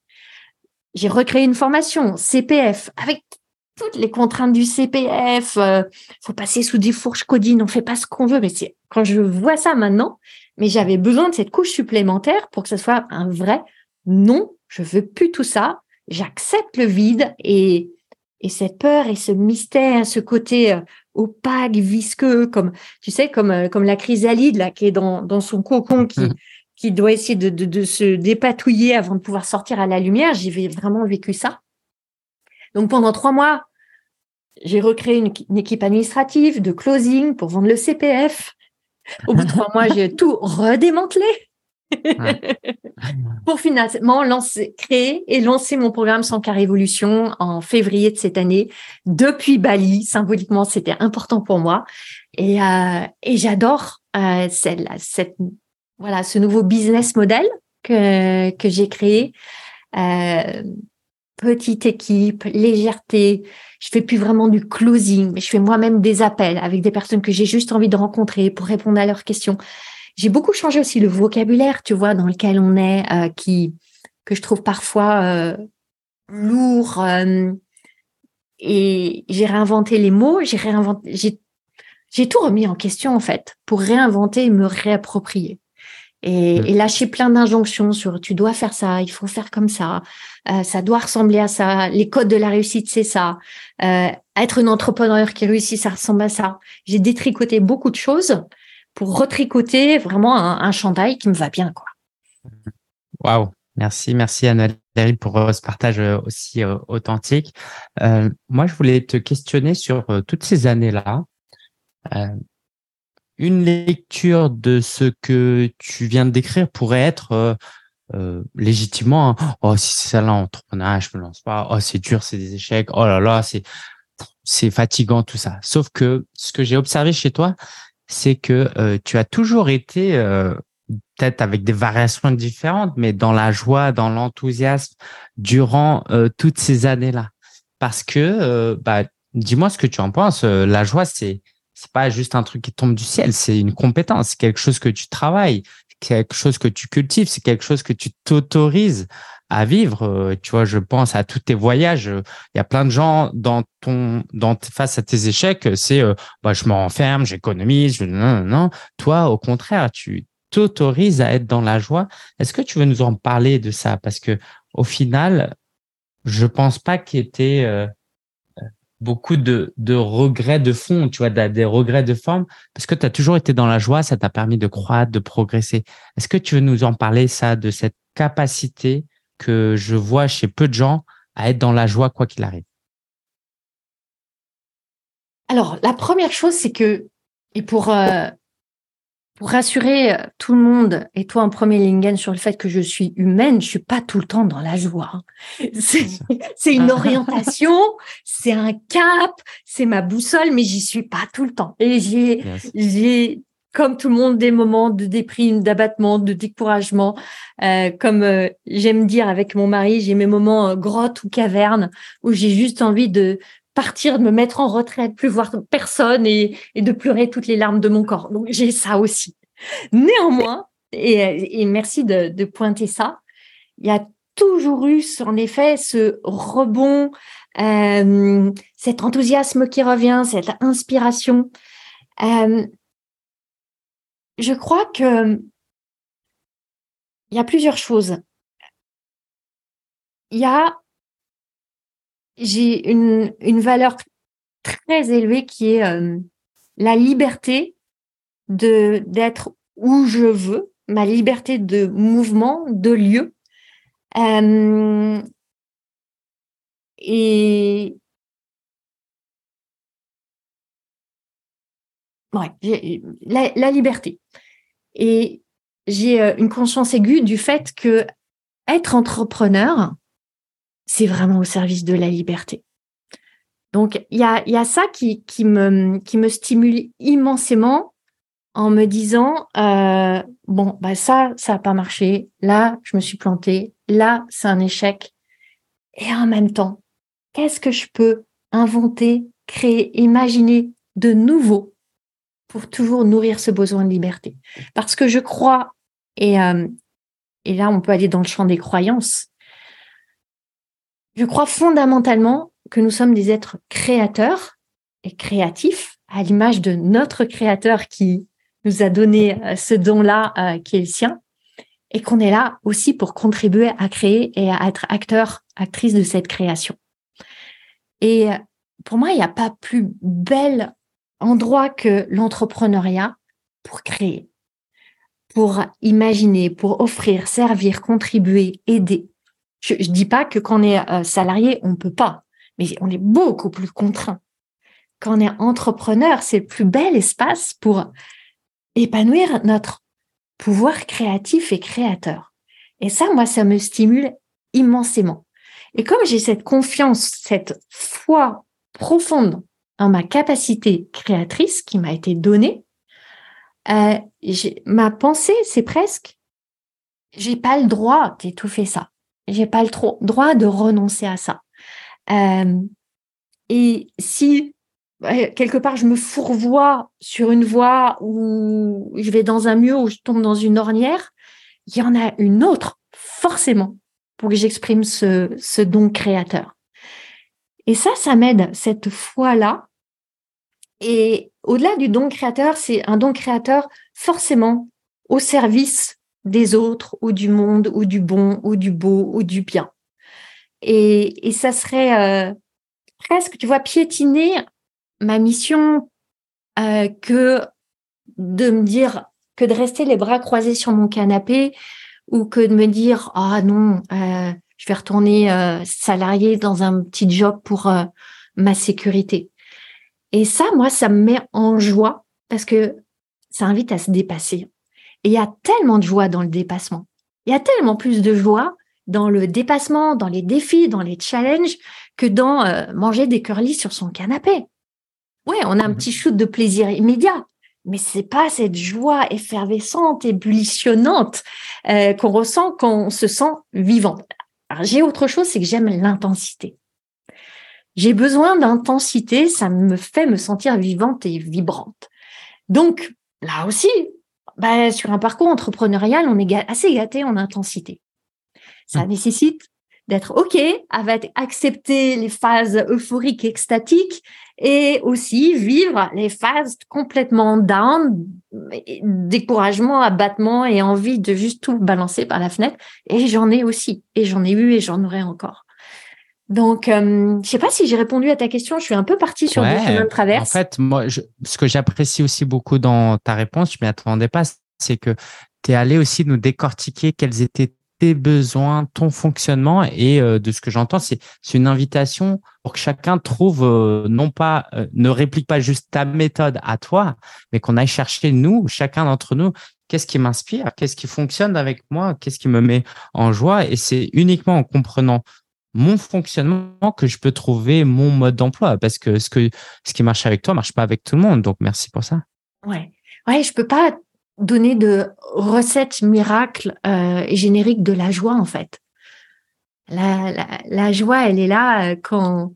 J'ai recréé une formation CPF avec toutes les contraintes du CPF. Euh, faut passer sous des fourches codines, on fait pas ce qu'on veut. Mais quand je vois ça maintenant, mais j'avais besoin de cette couche supplémentaire pour que ce soit un vrai non. Je veux plus tout ça. J'accepte le vide et et cette peur et ce mystère, ce côté euh, opaque, visqueux, comme tu sais, comme euh, comme la chrysalide là qui est dans dans son cocon qui mmh qui doit essayer de, de, de, se dépatouiller avant de pouvoir sortir à la lumière. J'ai vraiment vécu ça. Donc pendant trois mois, j'ai recréé une, équipe administrative de closing pour vendre le CPF. Au bout de trois mois, j'ai tout redémantelé. pour finalement lancer, créer et lancer mon programme Sans car révolution en février de cette année depuis Bali. Symboliquement, c'était important pour moi. Et, euh, et j'adore euh, cette, cette, voilà, ce nouveau business model que, j'ai créé. Euh, petite équipe, légèreté. Je fais plus vraiment du closing, je fais moi-même des appels avec des personnes que j'ai juste envie de rencontrer pour répondre à leurs questions. J'ai beaucoup changé aussi le vocabulaire, tu vois, dans lequel on est, euh, qui que je trouve parfois euh, lourd. Euh, et j'ai réinventé les mots, j'ai j'ai tout remis en question en fait pour réinventer et me réapproprier. Et, mmh. et lâcher plein d'injonctions sur tu dois faire ça, il faut faire comme ça, euh, ça doit ressembler à ça, les codes de la réussite c'est ça, euh, être une entrepreneur qui réussit ça ressemble à ça. J'ai détricoté beaucoup de choses pour retricoter vraiment un, un chandail qui me va bien quoi. Waouh, merci, merci Anna pour ce partage euh, aussi authentique. moi, je voulais te questionner sur toutes ces années-là une lecture de ce que tu viens de décrire pourrait être euh, euh, légitimement oh si c'est ça l'entrepreneuriat je me lance pas oh c'est dur c'est des échecs oh là là c'est c'est fatigant tout ça. Sauf que ce que j'ai observé chez toi c'est que euh, tu as toujours été peut-être avec des variations différentes mais dans la joie dans l'enthousiasme durant toutes ces années là parce que bah dis-moi ce que tu en penses la joie c'est c'est pas juste un truc qui tombe du ciel, c'est une compétence, c'est quelque chose que tu travailles, quelque chose que tu cultives, c'est quelque chose que tu t'autorises à vivre. Euh, tu vois, je pense à tous tes voyages. Il y a plein de gens dans ton, dans face à tes échecs, c'est, euh, bah, je me renferme, j'économise, non, non, non. Toi, au contraire, tu t'autorises à être dans la joie. Est-ce que tu veux nous en parler de ça? Parce que au final, je pense pas qu'il était euh, beaucoup de, regrets de fond, tu vois, des regrets de forme, parce que tu as toujours été dans la joie, ça t'a permis de croître, de progresser. Est-ce que tu veux nous en parler, ça, de cette capacité que je vois chez peu de gens à être dans la joie quoi qu'il arrive? Alors, la première chose, c'est que, et pour, euh, pour rassurer euh, tout le monde et toi en premier Lingen sur le fait que je suis humaine, je suis pas tout le temps dans la joie. Hein. C'est [LAUGHS] une orientation, c'est un cap, c'est ma boussole, mais j'y suis pas tout le temps. Et j'ai j'ai comme tout le monde des moments de déprime, d'abattement, de découragement. Euh, comme euh, j'aime dire avec mon mari, j'ai mes moments grotte ou caverne où j'ai juste envie de partir, de me mettre en retraite, plus voir personne et, de pleurer toutes les larmes de mon corps. Donc j'ai ça aussi. Néanmoins, et, merci de, pointer ça, il y a toujours eu en effet ce rebond, euh, cet enthousiasme qui revient, cette inspiration. Euh, je crois que il y a plusieurs choses. Il y a j'ai une, une valeur très élevée qui est euh, la liberté de d'être où je veux, ma liberté de mouvement, de lieu. Euh, et ouais, la, la liberté. Et j'ai euh, une conscience aiguë du fait que être entrepreneur, c'est vraiment au service de la liberté. Donc, il y a, y a ça qui, me stimule immensément en me disant, euh, bon, bah ça, ça n'a pas marché. Là, je me suis plantée. Là, c'est un échec. Et en même temps, qu'est-ce que je peux inventer, créer, imaginer de nouveau pour toujours nourrir ce besoin de liberté? Parce que je crois, et, euh, et là, on peut aller dans le champ des croyances, je crois fondamentalement que nous sommes des êtres créateurs et créatifs, à l'image de notre créateur qui nous a donné euh, ce don-là euh, qui est le sien, et qu'on est là aussi pour contribuer à créer et à être acteur, actrice de cette création. Et euh, pour moi, il n'y a pas plus bel endroit que l'entrepreneuriat pour créer, pour imaginer, pour offrir, servir, contribuer, aider. Je ne dis pas que quand on est euh, salarié, on ne peut pas, mais on est beaucoup plus contraint. quand on est entrepreneur, c'est le plus bel espace pour épanouir notre pouvoir créatif et créateur. Et ça, moi, ça me stimule immensément. Et comme j'ai cette confiance, cette foi profonde en ma capacité créatrice qui m'a été donnée, euh, ma pensée, c'est presque, j'ai pas le droit d'étouffer ça. J'ai pas le droit de renoncer à ça. Euh, et si quelque part je me fourvoie sur une voie où je vais dans un mur ou je tombe dans une ornière, il y en a une autre forcément pour que j'exprime ce, ce don créateur. Et ça, ça m'aide, cette foi-là. Et au-delà du don créateur, c'est un don créateur forcément au service des autres ou du monde ou du bon ou du beau ou du bien. Et, et ça serait euh, presque, tu vois, piétiner ma mission euh, que de me dire que de rester les bras croisés sur mon canapé ou que de me dire ah non euh, je vais retourner euh, salarié dans un petit job pour euh, ma sécurité et ça moi ça me met en joie parce que ça invite à se dépasser et il y a tellement de joie dans le dépassement il y a tellement plus de joie dans le dépassement dans les défis dans les challenges que dans euh, manger des curlis sur son canapé ouais on a un mmh petit shoot de plaisir immédiat mais c'est pas cette joie effervescente, ébullitionante euh, qu'on ressent quand on se sent vivant. J'ai autre chose, c'est que j'aime l'intensité. J'ai besoin d'intensité, ça me fait me sentir vivante et vibrante. Donc là aussi, bah, sur un parcours entrepreneurial, on est assez gâté en intensité. Ça mmh. nécessite d'être OK avec accepter les phases euphoriques, extatiques et aussi vivre les phases complètement down, découragement, abattement et envie de juste tout balancer par la fenêtre. Et j'en ai aussi, et j'en ai eu et j'en aurai encore. Donc, euh, je sais pas si j'ai répondu à ta question. Je suis un peu partie sur ouais, chemins de traverse. En fait, moi, ce que j'apprécie aussi beaucoup dans ta réponse, je m'y attendais pas, c'est que tu es allé aussi nous décortiquer quels étaient tes besoins, ton fonctionnement. Et euh, de ce que j'entends, c'est une invitation pour que chacun trouve, euh, non pas, euh, ne réplique pas juste ta méthode à toi, mais qu'on aille chercher, nous, chacun d'entre nous, qu'est-ce qui m'inspire, qu'est-ce qui fonctionne avec moi, qu'est-ce qui me met en joie. Et c'est uniquement en comprenant mon fonctionnement que je peux trouver mon mode d'emploi parce que ce que ce qui marche avec toi marche pas avec tout le monde donc merci pour ça ouais ouais je peux pas donner de recettes miracles euh, et génériques de la joie en fait. La, la, joie, elle est là euh, quand,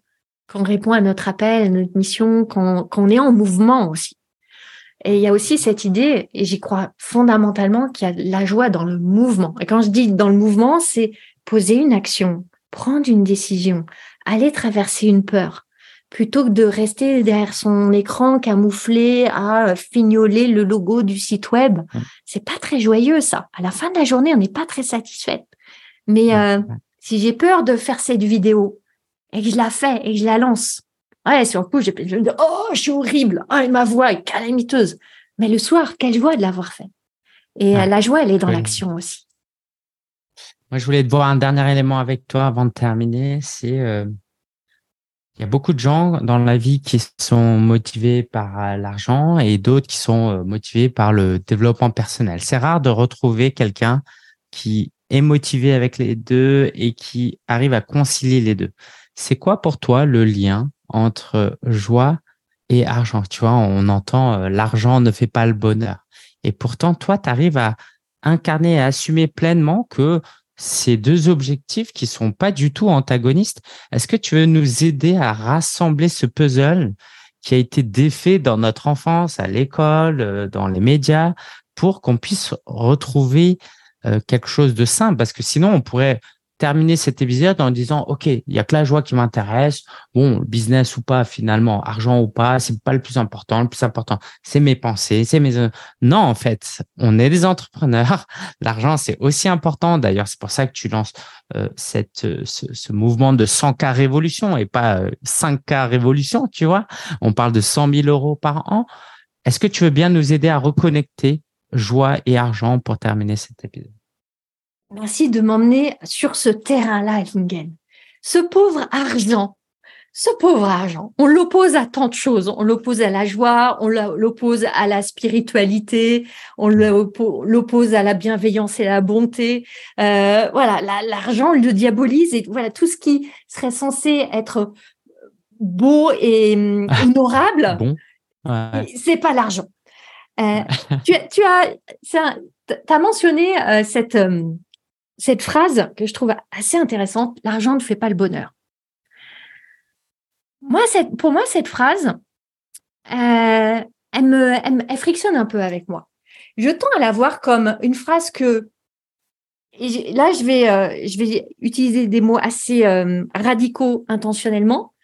on répond à notre appel, à notre mission, quand, quand est en mouvement aussi. Et il y a aussi cette idée, et j'y crois fondamentalement, qu'il y a la joie dans le mouvement. Et quand je dis dans le mouvement, c'est poser une action, prendre une décision, aller traverser une peur, plutôt que de rester derrière son écran camouflé à fignoler le logo du site web. C'est pas très joyeux ça. À la fin de la journée, on n'est pas très satisfaite. Mais euh, si j'ai peur de faire cette vidéo et que je la fais et que je la lance, ouais, sur le coup, j'ai je me dis, oh, je suis horrible, oh, ma voix est calamiteuse. Mais le soir, quelle joie de l'avoir fait. Et euh, la joie, elle est dans l'action aussi. Moi, je voulais te voir un dernier élément avec toi avant de terminer. C'est euh, il y a beaucoup de gens dans la vie qui sont motivés par euh, l'argent et d'autres qui sont euh, motivés par le développement personnel. C'est rare de retrouver quelqu'un qui est motivé avec les deux et qui arrive à concilier les deux. C'est quoi pour toi le lien entre joie et argent? Tu vois, on entend euh, l'argent ne fait pas le bonheur. Et pourtant, toi, tu arrives à incarner et assumer pleinement que ces deux objectifs qui sont pas du tout antagonistes. Est-ce que tu veux nous aider à rassembler ce puzzle qui a été défait dans notre enfance, à l'école, euh, dans les médias, pour qu'on puisse retrouver euh, quelque chose de simple? Parce que sinon, on pourrait terminer cet épisode en disant ok il y a que la joie qui m'intéresse. Bon business ou pas finalement argent ou pas c'est pas le plus important. Le plus important c'est mes pensées c'est mes non en fait on est des entrepreneurs. [LAUGHS] L'argent c'est aussi important. D'ailleurs c'est pour ça que tu lances euh, cette ce, mouvement de 100K révolution et pas 5K euh, révolution tu vois. On parle de 100 000 euros par an. Est-ce que tu veux bien nous aider à reconnecter joie et argent pour terminer cet épisode? Merci de m'emmener sur ce terrain-là, Lingen. Ce pauvre argent, ce pauvre argent, on l'oppose à tant de choses. On l'oppose à la joie, on l'oppose à la spiritualité, on l'oppose à la bienveillance et la bonté. Euh, voilà, l'argent, le diabolise et voilà tout ce qui serait censé être beau et [LAUGHS] honorable. bon. C'est pas l'argent. Euh, tu, [LAUGHS] tu, as, as mentionné euh, cette, hum, cette phrase que je trouve assez intéressante. L'argent ne fait pas le bonheur. Moi, pour moi, cette phrase, euh, elle, frictionne un peu avec moi. Je tends à la voir comme une phrase que, là, je vais, euh, je vais utiliser des mots assez euh, radicaux intentionnellement.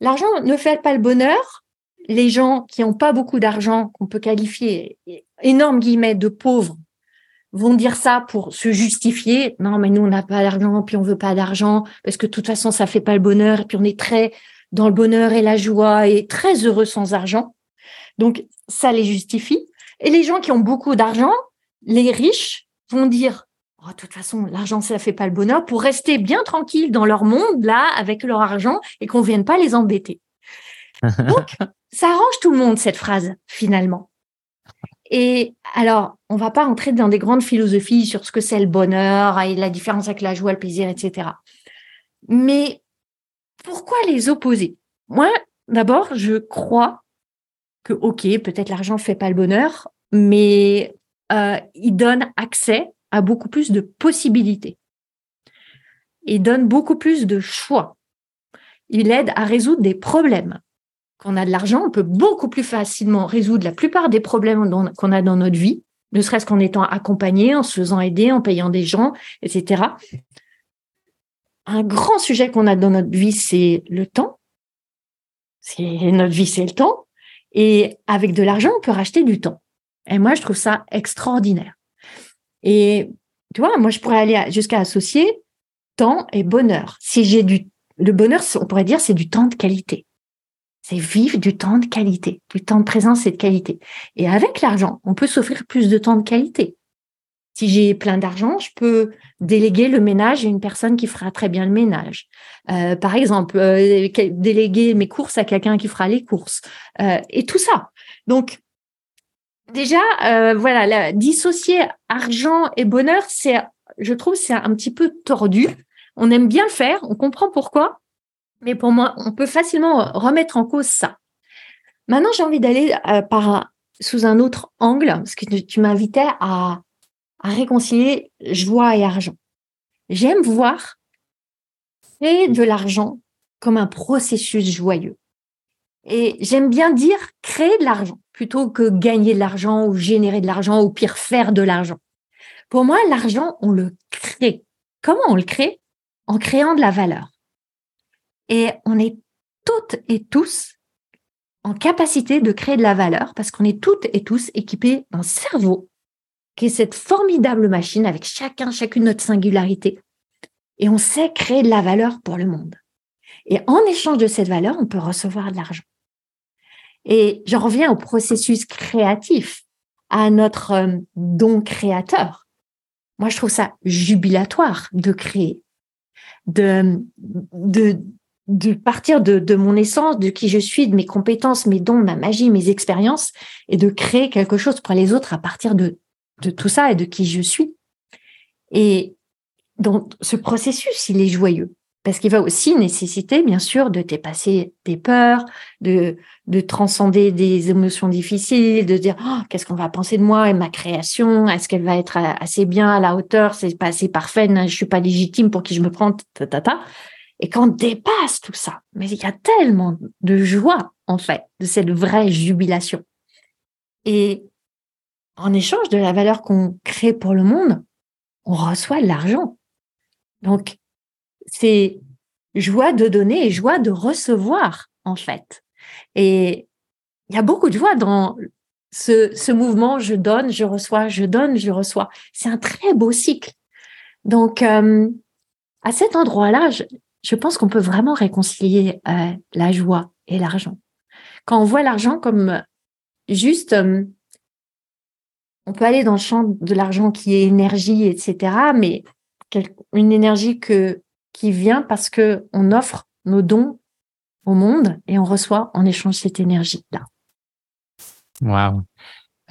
L'argent ne fait pas le bonheur. Les gens qui n'ont pas beaucoup d'argent, qu'on peut qualifier, énorme guillemets, de pauvres, vont dire ça pour se justifier. Non, mais nous, on n'a pas d'argent, puis on veut pas d'argent, parce que de toute façon, ça fait pas le bonheur, et puis on est très dans le bonheur et la joie et très heureux sans argent. Donc, ça les justifie. Et les gens qui ont beaucoup d'argent, les riches, vont dire, oh, de toute façon, l'argent, ça ne fait pas le bonheur pour rester bien tranquille dans leur monde, là, avec leur argent et qu'on ne vienne pas les embêter. [LAUGHS] Donc, ça arrange tout le monde, cette phrase, finalement. Et alors, on va pas entrer dans des grandes philosophies sur ce que c'est le bonheur et la différence avec la joie, le plaisir, etc. Mais pourquoi les opposer? Moi, d'abord, je crois que, OK, peut-être l'argent ne fait pas le bonheur, mais euh, il donne accès à beaucoup plus de possibilités. Il donne beaucoup plus de choix. Il aide à résoudre des problèmes. Quand on a de l'argent, on peut beaucoup plus facilement résoudre la plupart des problèmes qu'on a dans notre vie, ne serait-ce qu'en étant accompagné, en se faisant aider, en payant des gens, etc un grand sujet qu'on a dans notre vie, c'est le temps. C'est notre vie, c'est le temps. Et avec de l'argent, on peut racheter du temps. Et moi, je trouve ça extraordinaire. Et tu vois, moi, je pourrais aller jusqu'à associer temps et bonheur. Si j'ai du, le bonheur, on pourrait dire, c'est du temps de qualité. C'est vivre du temps de qualité, du temps de présence et de qualité. Et avec l'argent, on peut s'offrir plus de temps de qualité. Si j'ai plein d'argent, je peux déléguer le ménage à une personne qui fera très bien le ménage. Euh, par exemple, euh, déléguer mes courses à quelqu'un qui fera les courses. Euh, et tout ça. Donc, déjà, voilà, dissocier argent et bonheur, c'est, je trouve, c'est un petit peu tordu. On aime bien le faire, on comprend pourquoi, mais pour moi, on peut facilement remettre en cause ça. Maintenant, j'ai envie d'aller par sous un autre angle, parce que tu m'invitais à à réconcilier joie et argent. J'aime voir créer de l'argent comme un processus joyeux. Et j'aime bien dire créer de l'argent plutôt que gagner de l'argent ou générer de l'argent ou pire faire de l'argent. Pour moi, l'argent, on le crée. Comment on le crée? En créant de la valeur. Et on est toutes et tous en capacité de créer de la valeur parce qu'on est toutes et tous équipés d'un cerveau qui est cette formidable machine avec chacun, chacune notre singularité. Et on sait créer de la valeur pour le monde. Et en échange de cette valeur, on peut recevoir de l'argent. Et j'en reviens au processus créatif, à notre euh, don créateur. Moi, je trouve ça jubilatoire de créer, de, de partir de, de mon essence, de qui je suis, de mes compétences, mes dons, ma magie, mes expériences, et de créer quelque chose pour les autres à partir de de tout ça et de qui je suis. Et donc, ce processus, il est joyeux parce qu'il va aussi nécessiter, bien sûr, de dépasser des peurs, de, de transcender des émotions difficiles, de dire oh, qu'est-ce qu'on va penser de moi et ma création, est-ce qu'elle va être assez bien à la hauteur, c'est pas assez parfait, je suis pas légitime pour qui je me prends, ta, ta, ta. Et quand on dépasse tout ça, mais il y a tellement de joie, en fait, de cette vraie jubilation. Et en échange de la valeur qu'on crée pour le monde, on reçoit de l'argent. Donc, c'est joie de donner et joie de recevoir, en fait. Et il y a beaucoup de joie dans ce, ce mouvement, je donne, je reçois, je donne, je reçois. C'est un très beau cycle. Donc, euh, à cet endroit-là, je, pense qu'on peut vraiment réconcilier euh, la joie et l'argent. Quand on voit l'argent comme juste euh, on peut aller dans le champ de l'argent qui est énergie, etc., mais une énergie que, qui vient parce que on offre nos dons au monde et on reçoit en échange cette énergie-là. Waouh.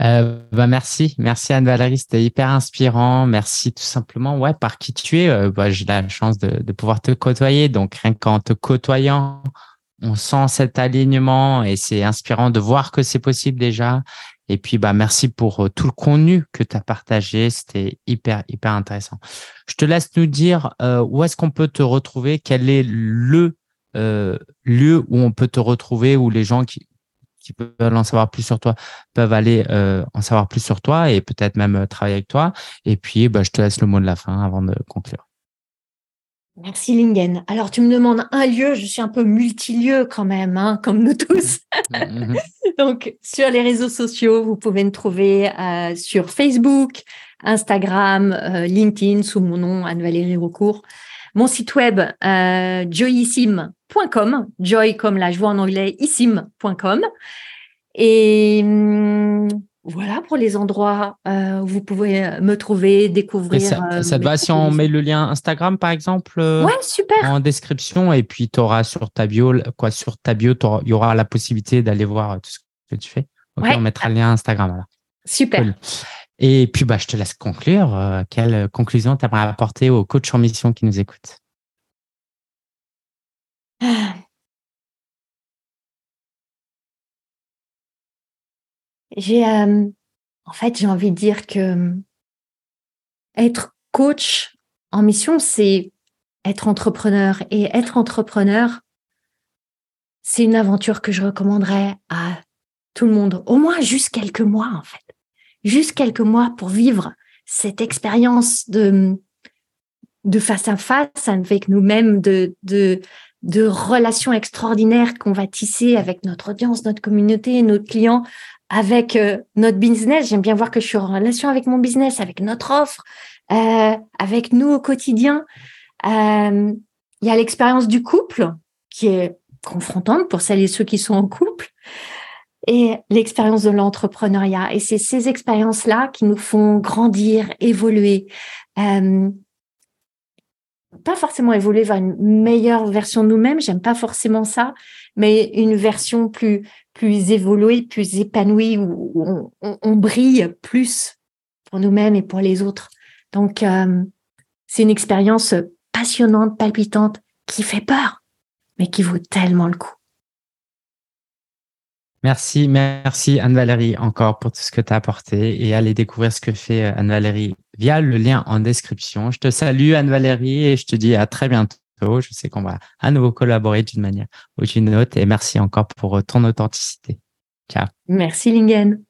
Euh, bah merci, merci Anne-Valérie, c'était hyper inspirant. Merci tout simplement, ouais, par qui tu es. Euh, bah, j'ai la chance de, de, pouvoir te côtoyer, donc rien qu'en te côtoyant, on sent cet alignement et c'est inspirant de voir que c'est possible déjà. Et puis, bah, merci pour euh, tout le contenu que tu as partagé. C'était hyper, hyper intéressant. Je te laisse nous dire euh, où est-ce qu'on peut te retrouver, quel est le euh, lieu où on peut te retrouver, où les gens qui, qui veulent en savoir plus sur toi peuvent aller euh, en savoir plus sur toi et peut-être même euh, travailler avec toi. Et puis, bah, je te laisse le mot de la fin avant de conclure. Merci Lingen. Alors tu me demandes un lieu, je suis un peu multilieu quand même, hein, comme nous tous. Mm-hmm. [LAUGHS] Donc sur les réseaux sociaux, vous pouvez me trouver euh, sur Facebook, Instagram, euh, LinkedIn sous mon nom Anne-Valérie Recourt. Mon site web euh, joy comme la joie en anglais, issim.com. Et hum, voilà pour les endroits euh, où vous pouvez euh, me trouver, découvrir. ça, euh, te va si on met le lien Instagram, par exemple Ouais, super. En description. Et puis, tu auras sur ta bio, quoi, sur ta bio, il y aura la possibilité d'aller voir tout ce que tu fais. On mettra le lien Instagram. Super. Et puis, bah, je te laisse conclure. quelle conclusion tu aimerais apporter aux coachs en mission qui nous écoutent? J'ai, euh, en fait, j'ai envie de dire que euh, être coach en mission, c'est être entrepreneur. Et être entrepreneur, c'est une aventure que je recommanderais à tout le monde, au moins juste quelques mois, en fait. Juste quelques mois pour vivre cette expérience de, de face à face avec nous-mêmes, de, de, de relations extraordinaires qu'on va tisser avec notre audience, notre communauté, nos clients, avec euh, notre business. J'aime bien voir que je suis en relation avec mon business, avec notre offre, euh, avec nous au quotidien. Euh, il y a l'expérience du couple qui est confrontante pour celles et ceux qui sont en couple et l'expérience de l'entrepreneuriat. Et c'est ces expériences-là qui nous font grandir, évoluer. Euh, pas forcément évoluer vers une meilleure version de nous-mêmes, j'aime pas forcément ça, mais une version plus plus évoluée, plus épanouie, où on, brille plus pour nous-mêmes et pour les autres. Donc, euh, c'est une expérience passionnante, palpitante, qui fait peur, mais qui vaut tellement le coup. Merci, merci Anne-Valérie encore pour tout ce que tu as apporté et allez découvrir ce que fait euh, Anne-Valérie via le lien en description. Je te salue Anne-Valérie et je te dis à très bientôt. Je sais qu'on va à nouveau collaborer d'une manière ou d'une autre. Et merci encore pour ton authenticité. Ciao. Merci Lingen.